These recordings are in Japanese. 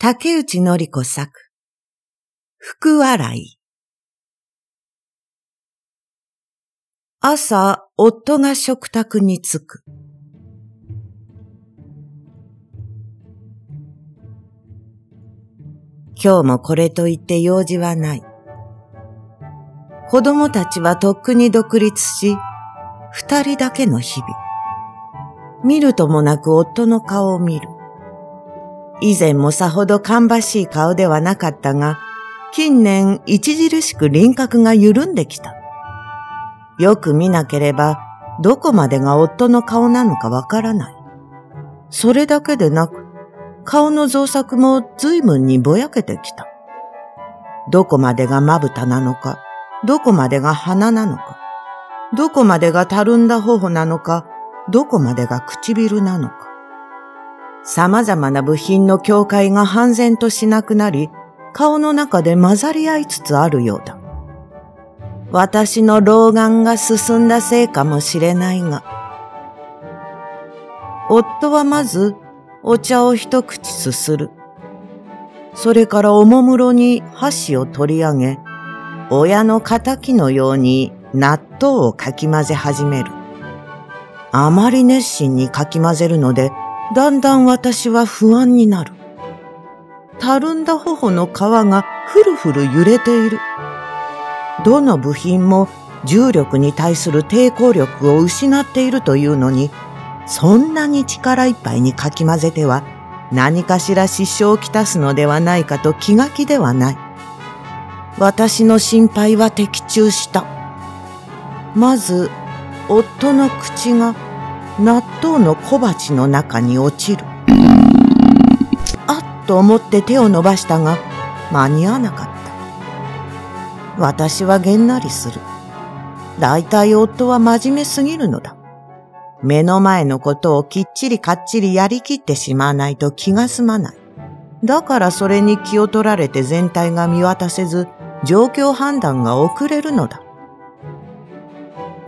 竹内のり子作。福笑い。朝、夫が食卓に着く。今日もこれといって用事はない。子供たちはとっくに独立し、二人だけの日々。見るともなく夫の顔を見る。以前もさほど芳しい顔ではなかったが、近年著しく輪郭が緩んできた。よく見なければ、どこまでが夫の顔なのかわからない。それだけでなく、顔の造作も随分にぼやけてきた。どこまでがまぶたなのか、どこまでが鼻なのか、どこまでがたるんだ頬なのか、どこまでが唇なのか。様々な部品の境界が半然としなくなり、顔の中で混ざり合いつつあるようだ。私の老眼が進んだせいかもしれないが、夫はまずお茶を一口すする。それからおもむろに箸を取り上げ、親の仇のように納豆をかき混ぜ始める。あまり熱心にかき混ぜるので、だんだん私は不安になる。たるんだ頬の皮がふるふる揺れている。どの部品も重力に対する抵抗力を失っているというのに、そんなに力いっぱいにかき混ぜては何かしら支障をきたすのではないかと気が気ではない。私の心配は的中した。まず、夫の口が納豆の小鉢の中に落ちる。あっと思って手を伸ばしたが、間に合わなかった。私はげんなりする。だいたい夫は真面目すぎるのだ。目の前のことをきっちりかっちりやりきってしまわないと気が済まない。だからそれに気を取られて全体が見渡せず、状況判断が遅れるのだ。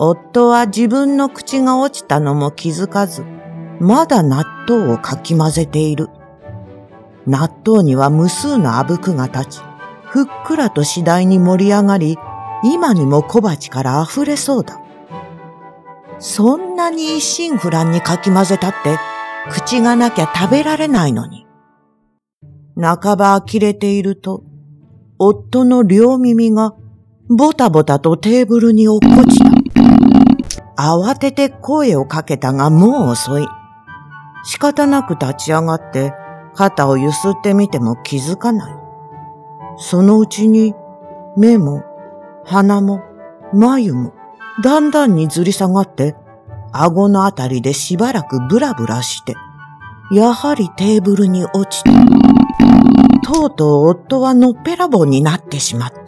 夫は自分の口が落ちたのも気づかず、まだ納豆をかき混ぜている。納豆には無数のあぶくが立ち、ふっくらと次第に盛り上がり、今にも小鉢から溢れそうだ。そんなに一心不乱にかき混ぜたって、口がなきゃ食べられないのに。半ば呆れていると、夫の両耳がボタボタとテーブルに落っこちた。慌てて声をかけたがもう遅い。仕方なく立ち上がって肩をゆすってみても気づかない。そのうちに目も鼻も眉もだんだんにずり下がって顎のあたりでしばらくブラブラして、やはりテーブルに落ちた。とうとう夫はのっぺらぼうになってしまった。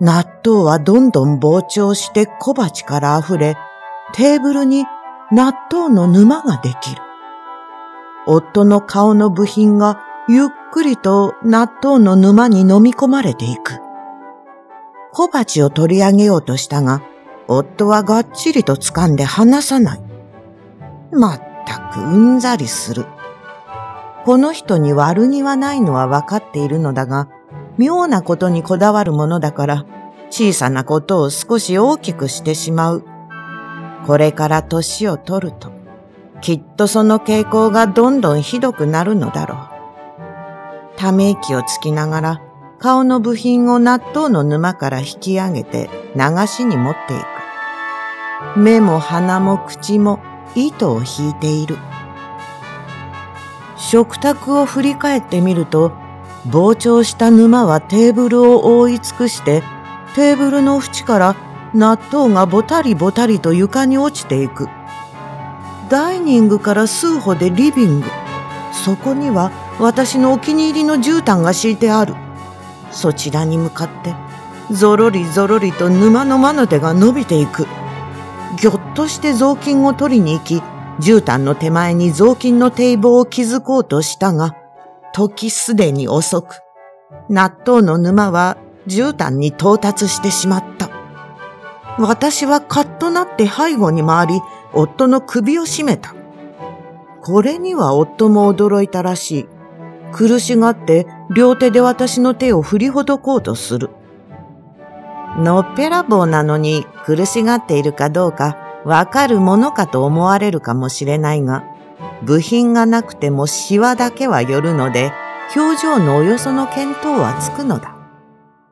納豆はどんどん膨張して小鉢から溢れ、テーブルに納豆の沼ができる。夫の顔の部品がゆっくりと納豆の沼に飲み込まれていく。小鉢を取り上げようとしたが、夫はがっちりと掴んで離さない。まったくうんざりする。この人に悪気はないのはわかっているのだが、妙なことにこだわるものだから、小さなことを少し大きくしてしまう。これから年を取ると、きっとその傾向がどんどんひどくなるのだろう。ため息をつきながら、顔の部品を納豆の沼から引き上げて流しに持っていく。目も鼻も口も糸を引いている。食卓を振り返ってみると、膨張した沼はテーブルを覆い尽くして、テーブルの縁から納豆がぼたりぼたりと床に落ちていく。ダイニングから数歩でリビング。そこには私のお気に入りの絨毯が敷いてある。そちらに向かって、ぞろりぞろりと沼の魔の手が伸びていく。ぎょっとして雑巾を取りに行き、絨毯の手前に雑巾の堤防を築こうとしたが、時すでに遅く、納豆の沼は絨毯に到達してしまった。私はカッとなって背後に回り、夫の首を絞めた。これには夫も驚いたらしい。苦しがって両手で私の手を振りほどこうとする。のっぺらぼうなのに苦しがっているかどうかわかるものかと思われるかもしれないが、部品がなくてもシワだけは寄るので、表情のおよその見当はつくのだ。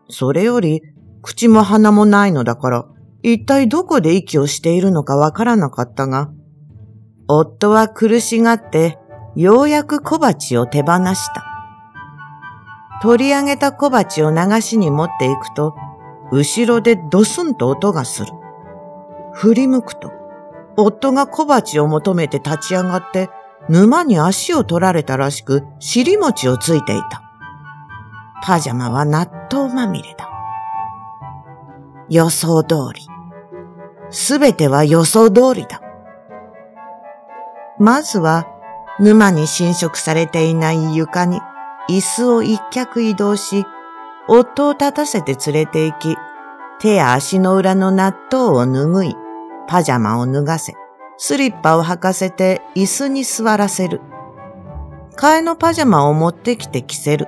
それより、口も鼻もないのだから、一体どこで息をしているのかわからなかったが、夫は苦しがって、ようやく小鉢を手放した。取り上げた小鉢を流しに持っていくと、後ろでドスンと音がする。振り向くと、夫が小鉢を求めて立ち上がって、沼に足を取られたらしく、尻餅をついていた。パジャマは納豆まみれだ。予想通り。すべては予想通りだ。まずは、沼に侵食されていない床に椅子を一脚移動し、夫を立たせて連れて行き、手や足の裏の納豆を拭い、パジャマを脱がせ、スリッパを履かせて椅子に座らせる。替えのパジャマを持ってきて着せる。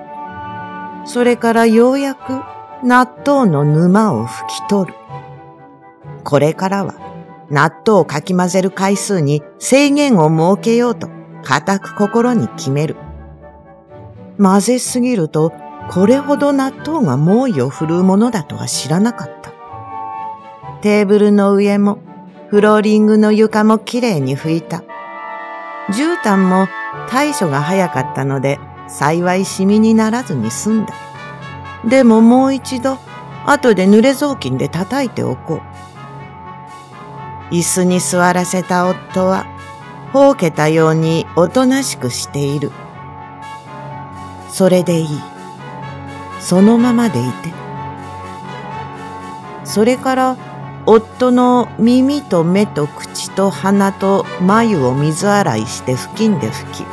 それからようやく納豆の沼を拭き取る。これからは納豆をかき混ぜる回数に制限を設けようと固く心に決める。混ぜすぎるとこれほど納豆が猛威を振るうものだとは知らなかった。テーブルの上もフローリングの床もきれいに拭いた。絨毯も対処が早かったので幸いシミにならずに済んだ。でももう一度後で濡れ雑巾で叩いておこう。椅子に座らせた夫は、ほうけたようにおとなしくしている。それでいい。そのままでいて。それから夫の耳と目と口と鼻と眉を水洗いして布巾で拭き、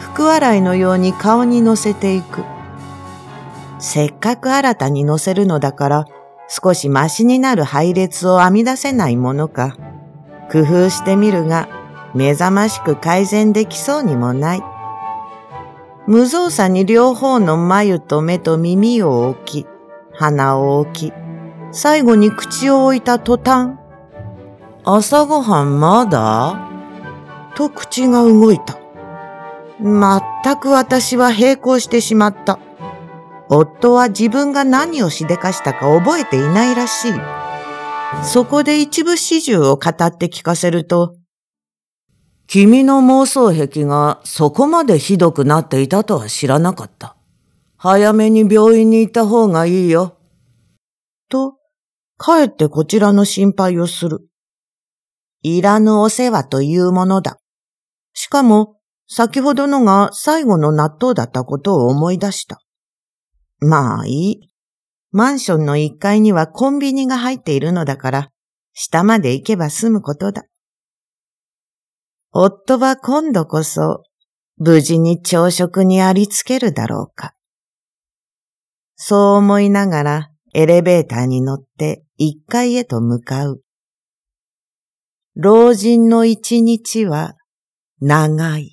服洗いのように顔にのせていく。せっかく新たにのせるのだから、少しマシになる配列を編み出せないものか、工夫してみるが、目覚ましく改善できそうにもない。無造作に両方の眉と目と耳を置き、鼻を置き、最後に口を置いた途端、朝ごはんまだ？と口が動いた。まったく私は並行してしまった。夫は自分が何をしでかしたか覚えていないらしい。そこで一部始終を語って聞かせると、君の妄想癖がそこまでひどくなっていたとは知らなかった。早めに病院に行った方がいいよ。と、かえってこちらの心配をする。いらぬお世話というものだ。しかも、先ほどのが最後の納豆だったことを思い出した。まあいい。マンションの1階にはコンビニが入っているのだから、下まで行けば済むことだ。夫は今度こそ、無事に朝食にありつけるだろうか。そう思いながらエレベーターに乗って一階へと向かう。老人の一日は長い。